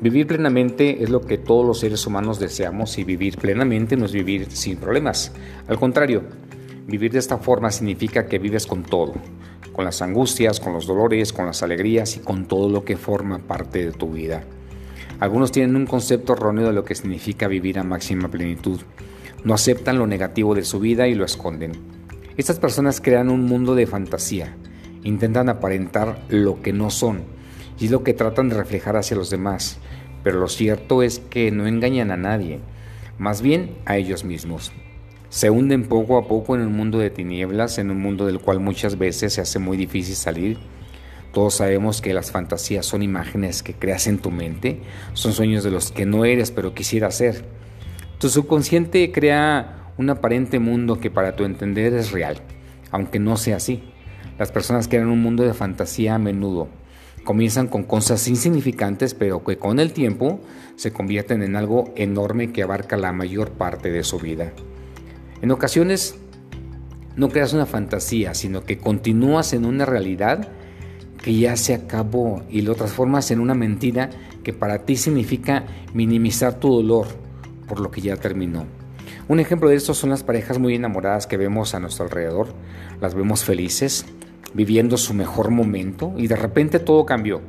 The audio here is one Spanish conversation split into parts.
Vivir plenamente es lo que todos los seres humanos deseamos y vivir plenamente no es vivir sin problemas. Al contrario, vivir de esta forma significa que vives con todo, con las angustias, con los dolores, con las alegrías y con todo lo que forma parte de tu vida. Algunos tienen un concepto erróneo de lo que significa vivir a máxima plenitud. No aceptan lo negativo de su vida y lo esconden. Estas personas crean un mundo de fantasía, intentan aparentar lo que no son y es lo que tratan de reflejar hacia los demás, pero lo cierto es que no engañan a nadie, más bien a ellos mismos. Se hunden poco a poco en un mundo de tinieblas, en un mundo del cual muchas veces se hace muy difícil salir. Todos sabemos que las fantasías son imágenes que creas en tu mente, son sueños de los que no eres pero quisieras ser. Tu subconsciente crea un aparente mundo que para tu entender es real, aunque no sea así. Las personas crean un mundo de fantasía a menudo, Comienzan con cosas insignificantes, pero que con el tiempo se convierten en algo enorme que abarca la mayor parte de su vida. En ocasiones no creas una fantasía, sino que continúas en una realidad que ya se acabó y lo transformas en una mentira que para ti significa minimizar tu dolor por lo que ya terminó. Un ejemplo de esto son las parejas muy enamoradas que vemos a nuestro alrededor. Las vemos felices, viviendo su mejor momento y de repente todo cambió.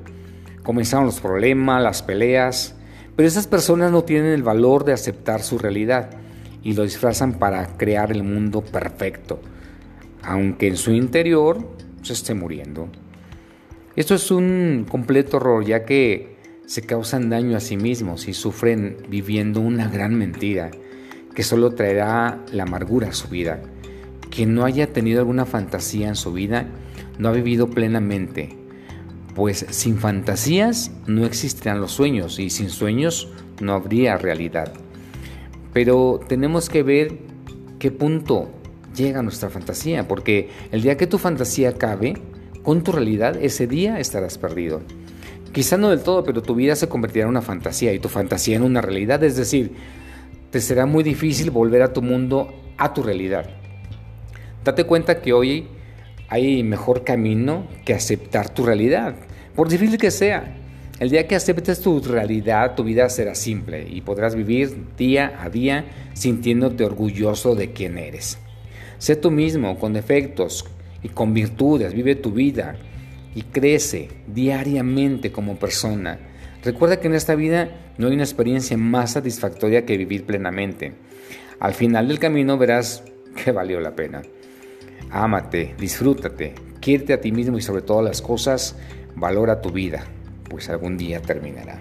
Comenzaron los problemas, las peleas, pero esas personas no tienen el valor de aceptar su realidad y lo disfrazan para crear el mundo perfecto, aunque en su interior se esté muriendo. Esto es un completo error ya que se causan daño a sí mismos y sufren viviendo una gran mentira que solo traerá la amargura a su vida. Quien no haya tenido alguna fantasía en su vida no ha vivido plenamente, pues sin fantasías no existirán los sueños y sin sueños no habría realidad. Pero tenemos que ver qué punto llega nuestra fantasía, porque el día que tu fantasía acabe con tu realidad, ese día estarás perdido. Quizá no del todo, pero tu vida se convertirá en una fantasía y tu fantasía en una realidad, es decir, te será muy difícil volver a tu mundo, a tu realidad. Date cuenta que hoy hay mejor camino que aceptar tu realidad, por difícil que sea. El día que aceptes tu realidad, tu vida será simple y podrás vivir día a día sintiéndote orgulloso de quién eres. Sé tú mismo, con defectos y con virtudes, vive tu vida y crece diariamente como persona. Recuerda que en esta vida no hay una experiencia más satisfactoria que vivir plenamente. Al final del camino verás que valió la pena. Ámate, disfrútate, quiérete a ti mismo y sobre todas las cosas, valora tu vida, pues algún día terminará.